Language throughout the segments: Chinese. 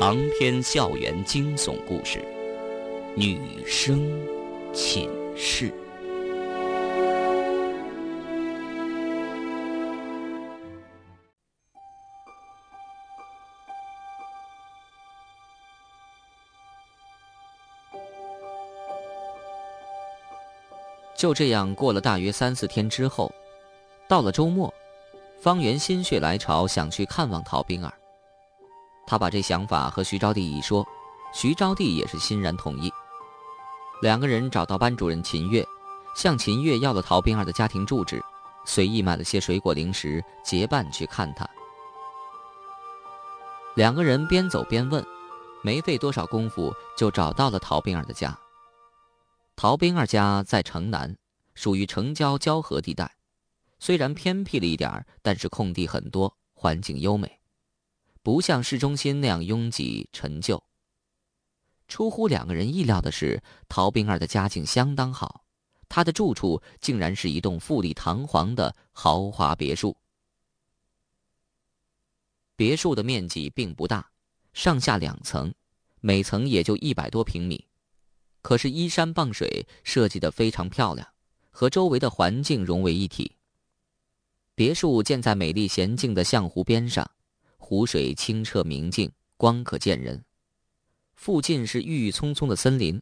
长篇校园惊悚故事，《女生寝室》。就这样过了大约三四天之后，到了周末，方圆心血来潮想去看望陶冰儿。他把这想法和徐招娣一说，徐招娣也是欣然同意。两个人找到班主任秦月，向秦月要了陶冰儿的家庭住址，随意买了些水果零食，结伴去看她。两个人边走边问，没费多少功夫就找到了陶冰儿的家。陶冰儿家在城南，属于城郊交河地带，虽然偏僻了一点但是空地很多，环境优美。不像市中心那样拥挤陈旧。出乎两个人意料的是，陶冰儿的家境相当好，她的住处竟然是一栋富丽堂皇的豪华别墅。别墅的面积并不大，上下两层，每层也就一百多平米，可是依山傍水，设计的非常漂亮，和周围的环境融为一体。别墅建在美丽娴静的象湖边上。湖水清澈明净，光可见人。附近是郁郁葱葱的森林。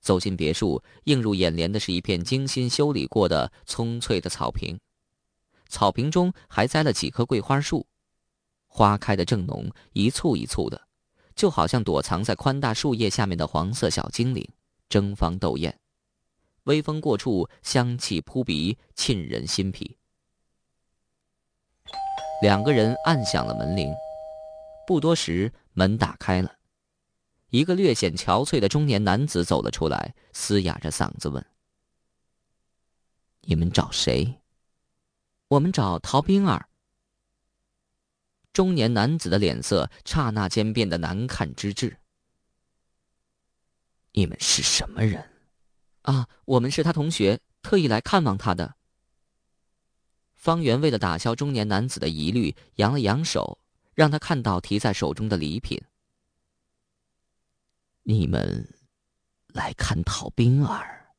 走进别墅，映入眼帘的是一片精心修理过的葱翠的草坪。草坪中还栽了几棵桂花树，花开的正浓，一簇一簇的，就好像躲藏在宽大树叶下面的黄色小精灵，争芳斗艳。微风过处，香气扑鼻，沁人心脾。两个人按响了门铃，不多时，门打开了，一个略显憔悴的中年男子走了出来，嘶哑着嗓子问：“你们找谁？”“我们找陶冰儿。”中年男子的脸色刹那间变得难看之至。“你们是什么人？”“啊，我们是他同学，特意来看望他的。”方圆为了打消中年男子的疑虑，扬了扬手，让他看到提在手中的礼品。你们来看陶冰儿。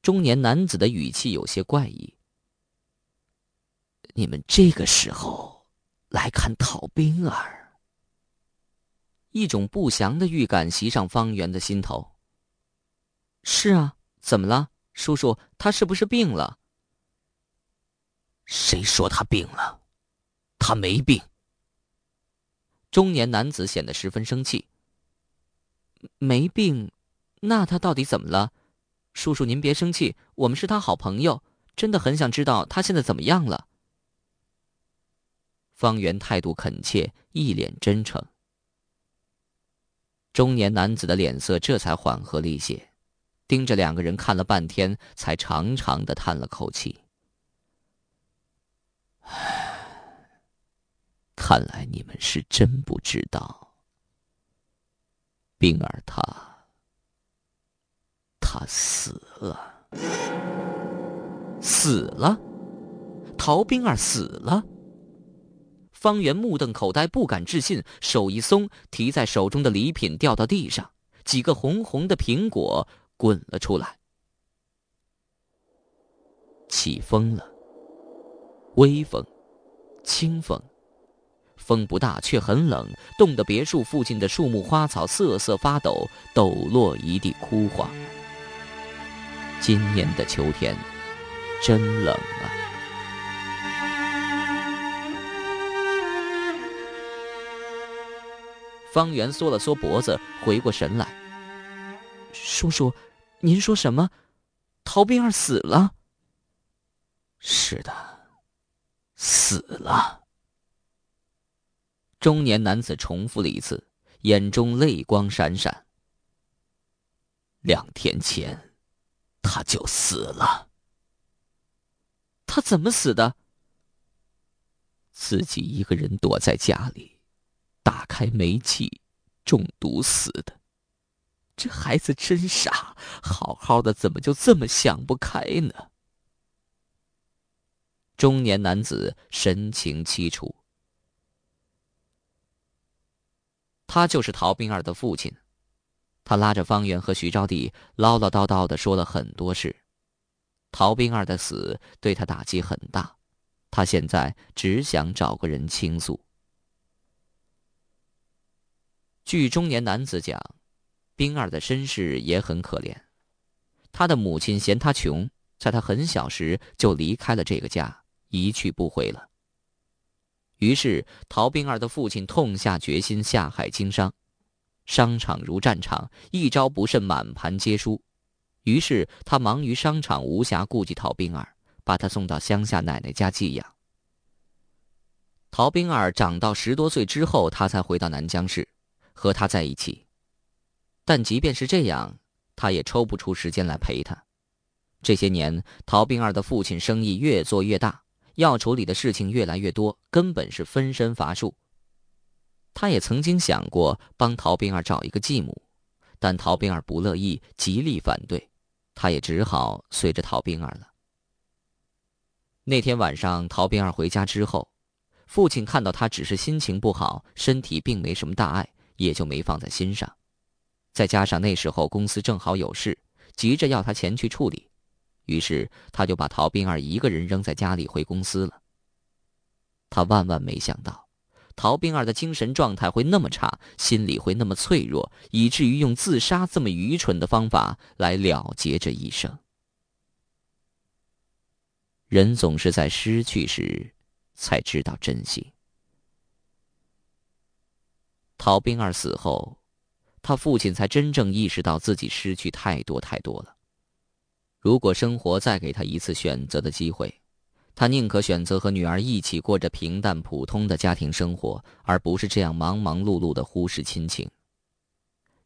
中年男子的语气有些怪异。你们这个时候来看陶冰儿，一种不祥的预感袭上方圆的心头。是啊，怎么了，叔叔？他是不是病了？谁说他病了？他没病。中年男子显得十分生气。没病，那他到底怎么了？叔叔，您别生气，我们是他好朋友，真的很想知道他现在怎么样了。方圆态度恳切，一脸真诚。中年男子的脸色这才缓和了一些，盯着两个人看了半天，才长长的叹了口气。看来你们是真不知道，冰儿她，她死了，死了，陶冰儿死了。方圆目瞪口呆，不敢置信，手一松，提在手中的礼品掉到地上，几个红红的苹果滚了出来。起风了，微风，清风。风不大，却很冷，冻得别墅附近的树木花草瑟瑟发抖，抖落一地枯黄。今年的秋天，真冷啊！方圆缩了缩脖子，回过神来：“叔叔，您说什么？陶冰儿死了？”“是的，死了。”中年男子重复了一次，眼中泪光闪闪。两天前，他就死了。他怎么死的？自己一个人躲在家里，打开煤气，中毒死的。这孩子真傻，好好的怎么就这么想不开呢？中年男子神情凄楚。他就是陶冰儿的父亲。他拉着方圆和徐招娣唠唠叨叨的说了很多事。陶冰儿的死对他打击很大，他现在只想找个人倾诉。据中年男子讲，冰儿的身世也很可怜。他的母亲嫌他穷，在他很小时就离开了这个家，一去不回了。于是陶冰儿的父亲痛下决心下海经商。商场如战场，一招不慎，满盘皆输。于是他忙于商场，无暇顾及陶冰儿，把她送到乡下奶奶家寄养。陶冰儿长到十多岁之后，他才回到南江市，和他在一起。但即便是这样，他也抽不出时间来陪他。这些年，陶冰儿的父亲生意越做越大，要处理的事情越来越多，根本是分身乏术。他也曾经想过帮陶冰儿找一个继母，但陶冰儿不乐意，极力反对，他也只好随着陶冰儿了。那天晚上，陶冰儿回家之后，父亲看到他只是心情不好，身体并没什么大碍，也就没放在心上。再加上那时候公司正好有事，急着要他前去处理，于是他就把陶冰儿一个人扔在家里回公司了。他万万没想到。陶冰儿的精神状态会那么差，心里会那么脆弱，以至于用自杀这么愚蠢的方法来了结这一生。人总是在失去时，才知道珍惜。陶冰儿死后，他父亲才真正意识到自己失去太多太多了。如果生活再给他一次选择的机会，他宁可选择和女儿一起过着平淡普通的家庭生活，而不是这样忙忙碌碌的忽视亲情。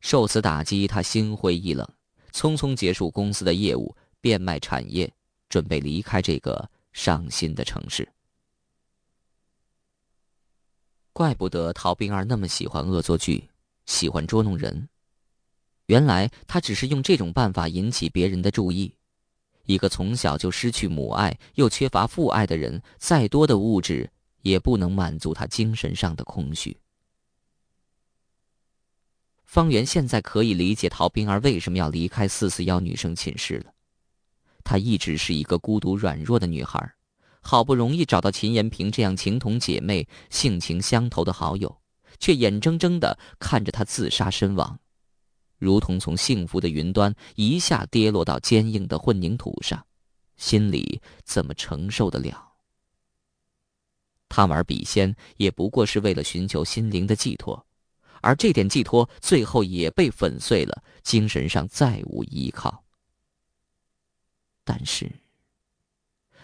受此打击，他心灰意冷，匆匆结束公司的业务，变卖产业，准备离开这个伤心的城市。怪不得陶冰儿那么喜欢恶作剧，喜欢捉弄人。原来他只是用这种办法引起别人的注意。一个从小就失去母爱又缺乏父爱的人，再多的物质也不能满足他精神上的空虚。方圆现在可以理解陶冰儿为什么要离开四四幺女生寝室了。她一直是一个孤独软弱的女孩，好不容易找到秦延平这样情同姐妹、性情相投的好友，却眼睁睁的看着他自杀身亡。如同从幸福的云端一下跌落到坚硬的混凝土上，心里怎么承受得了？他玩笔仙也不过是为了寻求心灵的寄托，而这点寄托最后也被粉碎了，精神上再无依靠。但是，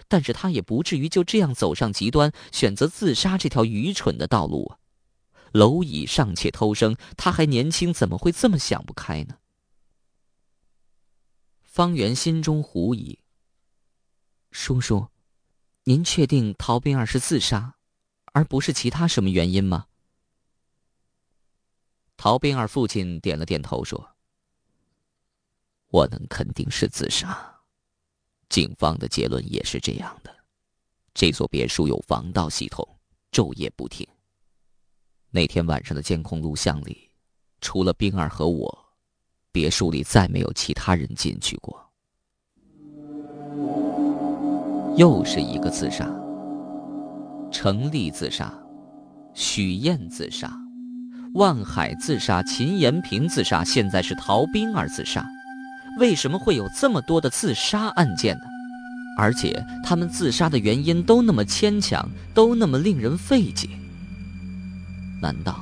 但是他也不至于就这样走上极端，选择自杀这条愚蠢的道路啊！蝼蚁尚且偷生，他还年轻，怎么会这么想不开呢？方圆心中狐疑。叔叔，您确定陶冰儿是自杀，而不是其他什么原因吗？陶冰儿父亲点了点头，说：“我能肯定是自杀，警方的结论也是这样的。这座别墅有防盗系统，昼夜不停。”那天晚上的监控录像里，除了冰儿和我，别墅里再没有其他人进去过。又是一个自杀。程立自杀，许燕自杀，万海自杀，秦延平自杀，现在是陶冰儿自杀。为什么会有这么多的自杀案件呢？而且他们自杀的原因都那么牵强，都那么令人费解。难道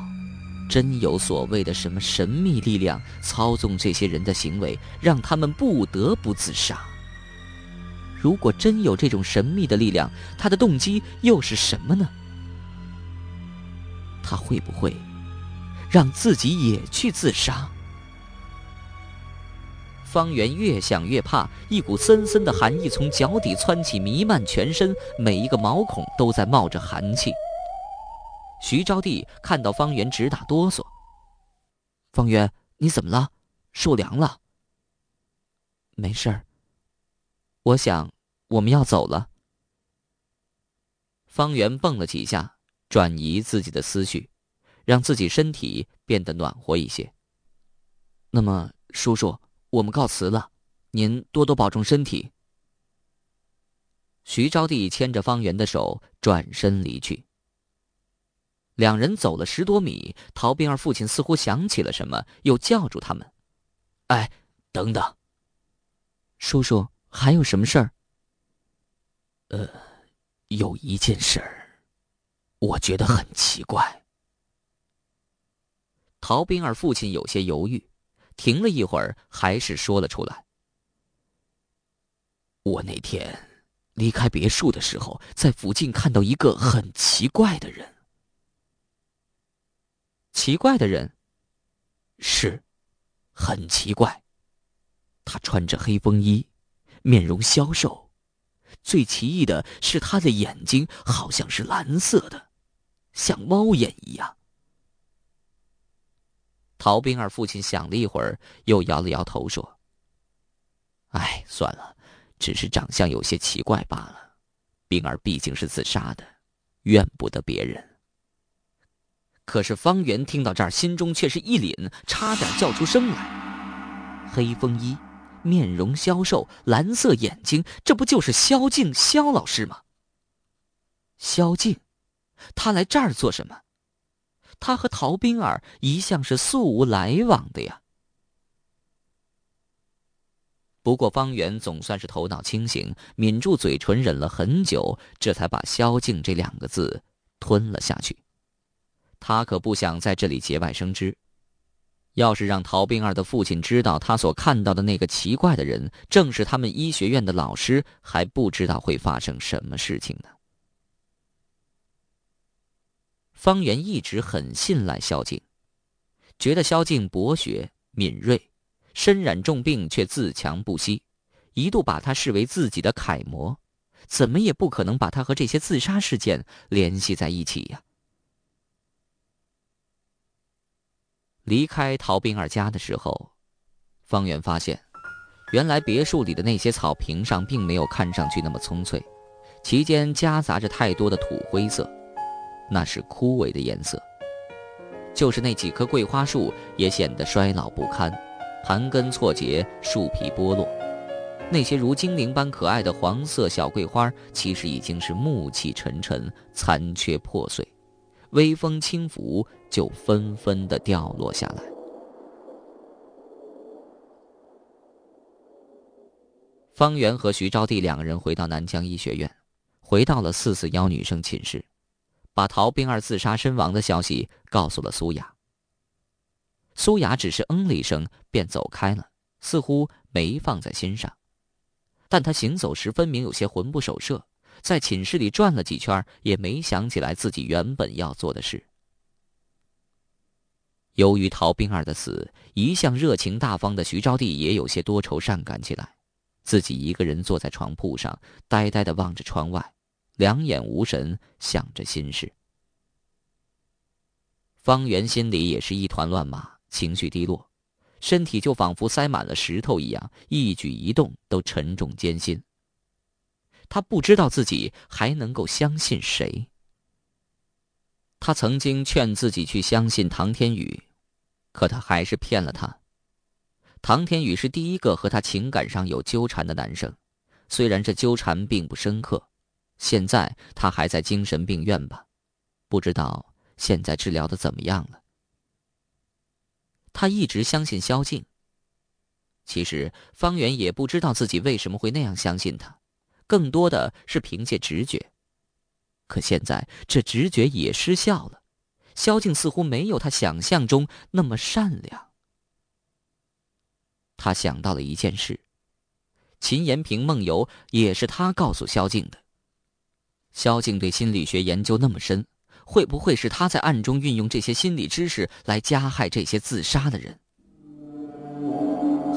真有所谓的什么神秘力量操纵这些人的行为，让他们不得不自杀？如果真有这种神秘的力量，他的动机又是什么呢？他会不会让自己也去自杀？方圆越想越怕，一股森森的寒意从脚底窜起，弥漫全身，每一个毛孔都在冒着寒气。徐招娣看到方圆直打哆嗦。方圆，你怎么了？受凉了？没事儿。我想我们要走了。方圆蹦了几下，转移自己的思绪，让自己身体变得暖和一些。那么，叔叔，我们告辞了，您多多保重身体。徐招娣牵着方圆的手转身离去。两人走了十多米，陶冰儿父亲似乎想起了什么，又叫住他们：“哎，等等，叔叔，还有什么事儿？”“呃，有一件事儿，我觉得很奇怪。”陶冰儿父亲有些犹豫，停了一会儿，还是说了出来：“我那天离开别墅的时候，在附近看到一个很奇怪的人。”奇怪的人，是，很奇怪。他穿着黑风衣，面容消瘦，最奇异的是他的眼睛好像是蓝色的，像猫眼一样。陶冰儿父亲想了一会儿，又摇了摇头说：“哎，算了，只是长相有些奇怪罢了。冰儿毕竟是自杀的，怨不得别人。”可是方圆听到这儿，心中却是一凛，差点叫出声来。黑风衣，面容消瘦，蓝色眼睛，这不就是萧静萧老师吗？萧静，他来这儿做什么？他和陶冰儿一向是素无来往的呀。不过方圆总算是头脑清醒，抿住嘴唇，忍了很久，这才把“萧静”这两个字吞了下去。他可不想在这里节外生枝。要是让陶冰儿的父亲知道他所看到的那个奇怪的人正是他们医学院的老师，还不知道会发生什么事情呢。方圆一直很信赖萧静，觉得萧静博学敏锐，身染重病却自强不息，一度把他视为自己的楷模，怎么也不可能把他和这些自杀事件联系在一起呀。离开陶冰儿家的时候，方圆发现，原来别墅里的那些草坪上并没有看上去那么葱翠，其间夹杂着太多的土灰色，那是枯萎的颜色。就是那几棵桂花树也显得衰老不堪，盘根错节，树皮剥落。那些如精灵般可爱的黄色小桂花，其实已经是暮气沉沉，残缺破碎。微风轻拂，就纷纷的掉落下来。方圆和徐招娣两个人回到南疆医学院，回到了四四幺女生寝室，把陶冰儿自杀身亡的消息告诉了苏雅。苏雅只是嗯了一声，便走开了，似乎没放在心上。但她行走时分明有些魂不守舍。在寝室里转了几圈，也没想起来自己原本要做的事。由于陶冰儿的死，一向热情大方的徐招娣也有些多愁善感起来，自己一个人坐在床铺上，呆呆的望着窗外，两眼无神，想着心事。方圆心里也是一团乱麻，情绪低落，身体就仿佛塞满了石头一样，一举一动都沉重艰辛。他不知道自己还能够相信谁。他曾经劝自己去相信唐天宇，可他还是骗了他。唐天宇是第一个和他情感上有纠缠的男生，虽然这纠缠并不深刻。现在他还在精神病院吧？不知道现在治疗的怎么样了。他一直相信萧静。其实方圆也不知道自己为什么会那样相信他。更多的是凭借直觉，可现在这直觉也失效了。萧静似乎没有他想象中那么善良。他想到了一件事：秦延平梦游也是他告诉萧静的。萧静对心理学研究那么深，会不会是他在暗中运用这些心理知识来加害这些自杀的人？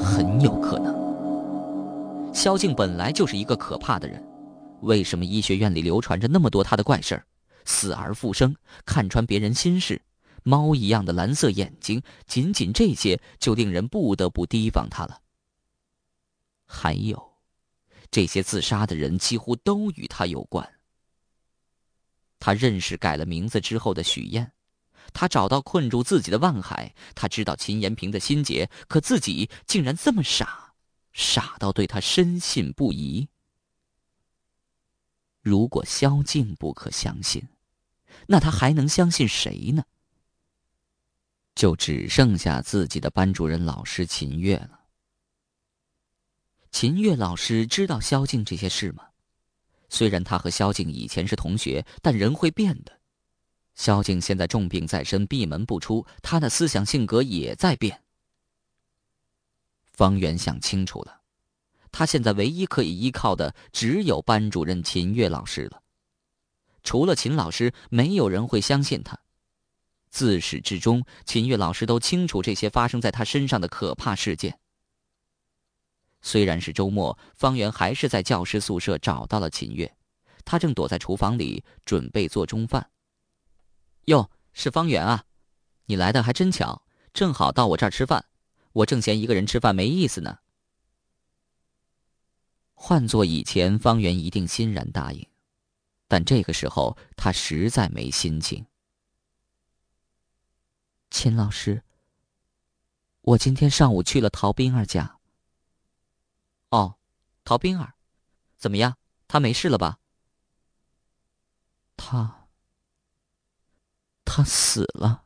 很有可能。萧静本来就是一个可怕的人，为什么医学院里流传着那么多他的怪事儿？死而复生，看穿别人心事，猫一样的蓝色眼睛，仅仅这些就令人不得不提防他了。还有，这些自杀的人几乎都与他有关。他认识改了名字之后的许燕，他找到困住自己的万海，他知道秦延平的心结，可自己竟然这么傻，傻到对他深信不疑。如果萧静不可相信，那他还能相信谁呢？就只剩下自己的班主任老师秦月了。秦月老师知道萧静这些事吗？虽然他和萧静以前是同学，但人会变的。萧静现在重病在身，闭门不出，他的思想性格也在变。方圆想清楚了，他现在唯一可以依靠的只有班主任秦月老师了。除了秦老师，没有人会相信他。自始至终，秦月老师都清楚这些发生在他身上的可怕事件。虽然是周末，方圆还是在教师宿舍找到了秦月，他正躲在厨房里准备做中饭。哟，是方圆啊，你来的还真巧，正好到我这儿吃饭，我正嫌一个人吃饭没意思呢。换做以前，方圆一定欣然答应，但这个时候他实在没心情。秦老师，我今天上午去了陶冰儿家。哦，陶冰儿，怎么样？她没事了吧？她，她死了。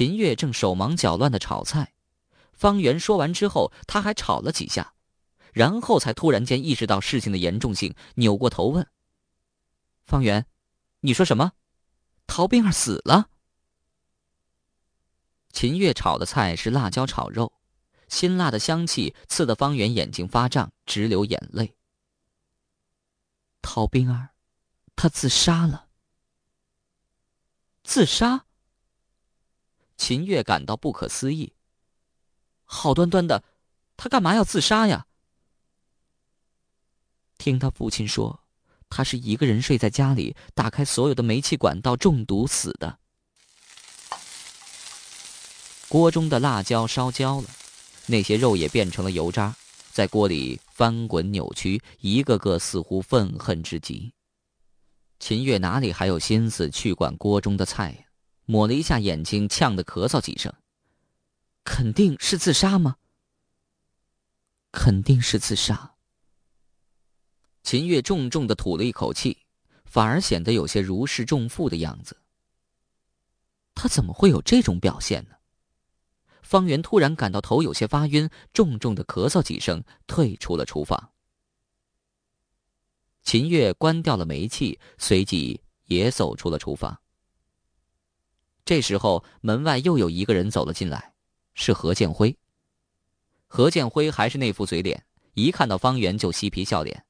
秦月正手忙脚乱的炒菜，方圆说完之后，他还炒了几下，然后才突然间意识到事情的严重性，扭过头问：“方圆，你说什么？陶冰儿死了？”秦月炒的菜是辣椒炒肉，辛辣的香气刺得方圆眼睛发胀，直流眼泪。陶冰儿，她自杀了。自杀？秦月感到不可思议。好端端的，他干嘛要自杀呀？听他父亲说，他是一个人睡在家里，打开所有的煤气管道中毒死的。锅中的辣椒烧焦了，那些肉也变成了油渣，在锅里翻滚扭曲，一个个似乎愤恨之极。秦月哪里还有心思去管锅中的菜呀？抹了一下眼睛，呛得咳嗽几声。肯定是自杀吗？肯定是自杀。秦月重重的吐了一口气，反而显得有些如释重负的样子。他怎么会有这种表现呢？方圆突然感到头有些发晕，重重的咳嗽几声，退出了厨房。秦月关掉了煤气，随即也走出了厨房。这时候，门外又有一个人走了进来，是何建辉。何建辉还是那副嘴脸，一看到方圆就嬉皮笑脸：“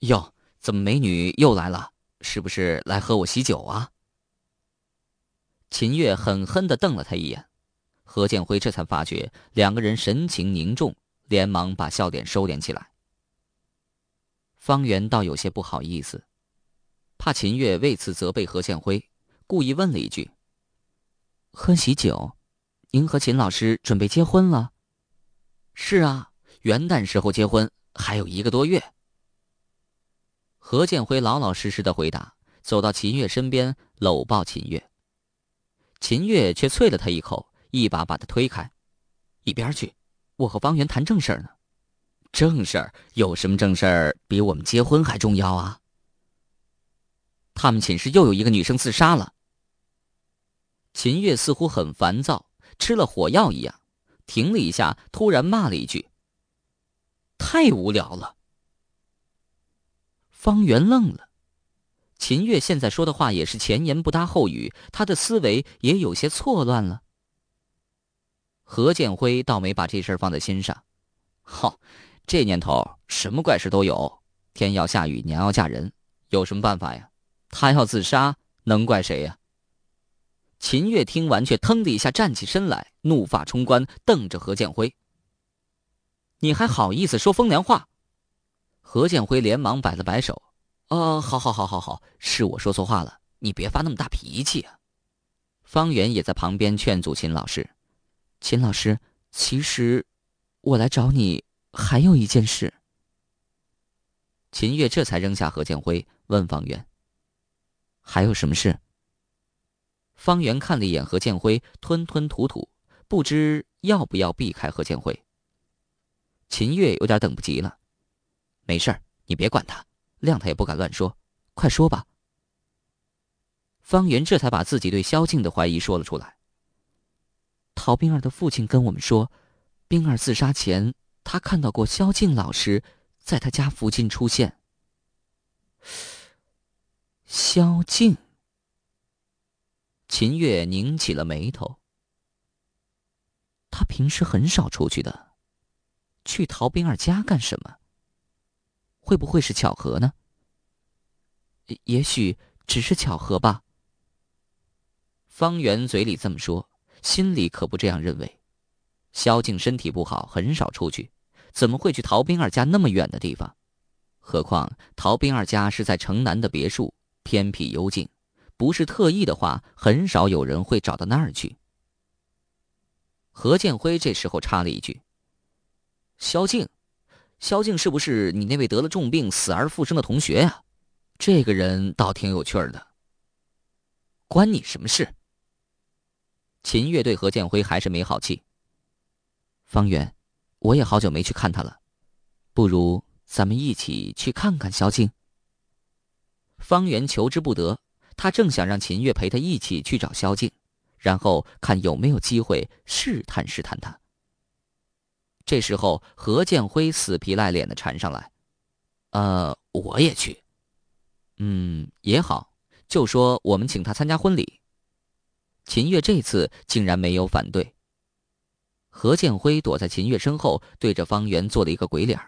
哟，怎么美女又来了？是不是来和我喜酒啊？”秦月狠狠的瞪了他一眼。何建辉这才发觉两个人神情凝重，连忙把笑脸收敛起来。方圆倒有些不好意思，怕秦月为此责备何建辉，故意问了一句：“喝喜酒，您和秦老师准备结婚了？”“是啊，元旦时候结婚，还有一个多月。”何建辉老老实实的回答，走到秦月身边，搂抱秦月。秦月却啐了他一口。一把把他推开，一边去！我和方圆谈正事儿呢。正事儿有什么正事儿比我们结婚还重要啊？他们寝室又有一个女生自杀了。秦月似乎很烦躁，吃了火药一样，停了一下，突然骂了一句：“太无聊了。”方圆愣了。秦月现在说的话也是前言不搭后语，他的思维也有些错乱了。何建辉倒没把这事放在心上，好，这年头什么怪事都有，天要下雨，娘要嫁人，有什么办法呀？他要自杀，能怪谁呀？秦月听完，却腾的一下站起身来，怒发冲冠，瞪着何建辉：“你还好意思说风凉话？”何建辉连忙摆了摆手：“哦，好好好好好，是我说错话了，你别发那么大脾气啊。”方圆也在旁边劝阻秦老师。秦老师，其实我来找你还有一件事。秦月这才扔下何建辉，问方圆：“还有什么事？”方圆看了一眼何建辉，吞吞吐吐，不知要不要避开何建辉。秦月有点等不及了，没事儿，你别管他，谅他也不敢乱说，快说吧。方圆这才把自己对萧静的怀疑说了出来。陶冰儿的父亲跟我们说，冰儿自杀前，他看到过萧静老师在他家附近出现。萧静，秦月拧起了眉头。他平时很少出去的。去陶冰儿家干什么？会不会是巧合呢？也许只是巧合吧。方圆嘴里这么说，心里可不这样认为。萧静身体不好，很少出去，怎么会去陶冰儿家那么远的地方？何况陶冰儿家是在城南的别墅，偏僻幽静，不是特意的话，很少有人会找到那儿去。何建辉这时候插了一句。萧静，萧静是不是你那位得了重病死而复生的同学呀？这个人倒挺有趣的。关你什么事？秦月对何建辉还是没好气。方圆，我也好久没去看他了，不如咱们一起去看看萧静。方圆求之不得，他正想让秦月陪他一起去找萧静，然后看有没有机会试探试探他。这时候，何建辉死皮赖脸的缠上来：“呃，我也去。嗯，也好，就说我们请他参加婚礼。”秦月这次竟然没有反对。何建辉躲在秦月身后，对着方圆做了一个鬼脸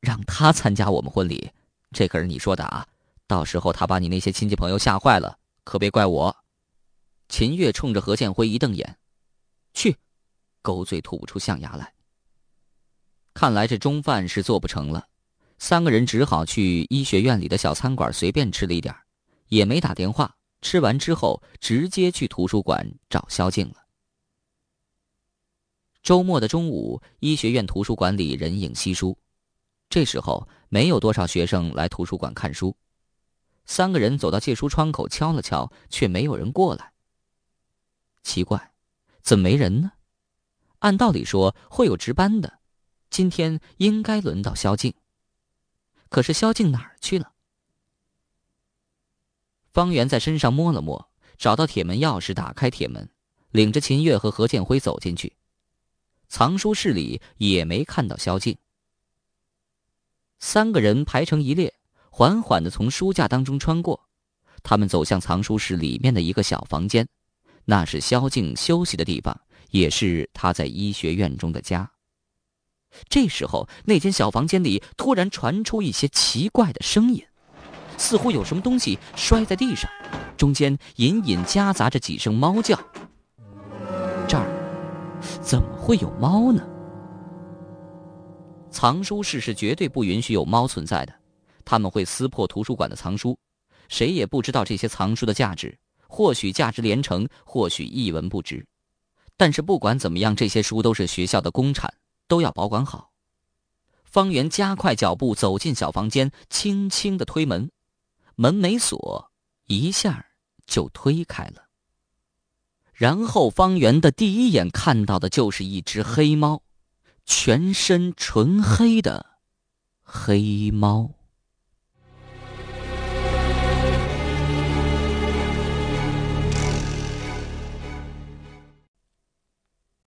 让他参加我们婚礼，这可是你说的啊！到时候他把你那些亲戚朋友吓坏了，可别怪我。秦月冲着何建辉一瞪眼：“去，狗嘴吐不出象牙来。”看来这中饭是做不成了，三个人只好去医学院里的小餐馆随便吃了一点也没打电话。吃完之后，直接去图书馆找萧静了。周末的中午，医学院图书馆里人影稀疏，这时候没有多少学生来图书馆看书。三个人走到借书窗口敲了敲，却没有人过来。奇怪，怎么没人呢？按道理说会有值班的。今天应该轮到萧静，可是萧静哪儿去了？方圆在身上摸了摸，找到铁门钥匙，打开铁门，领着秦月和何建辉走进去。藏书室里也没看到萧静。三个人排成一列，缓缓的从书架当中穿过，他们走向藏书室里面的一个小房间，那是萧静休息的地方，也是他在医学院中的家。这时候，那间小房间里突然传出一些奇怪的声音，似乎有什么东西摔在地上，中间隐隐夹杂着几声猫叫。这儿怎么会有猫呢？藏书室是绝对不允许有猫存在的，他们会撕破图书馆的藏书，谁也不知道这些藏书的价值，或许价值连城，或许一文不值。但是不管怎么样，这些书都是学校的公产。都要保管好。方圆加快脚步走进小房间，轻轻的推门，门没锁，一下就推开了。然后方圆的第一眼看到的就是一只黑猫，全身纯黑的黑猫。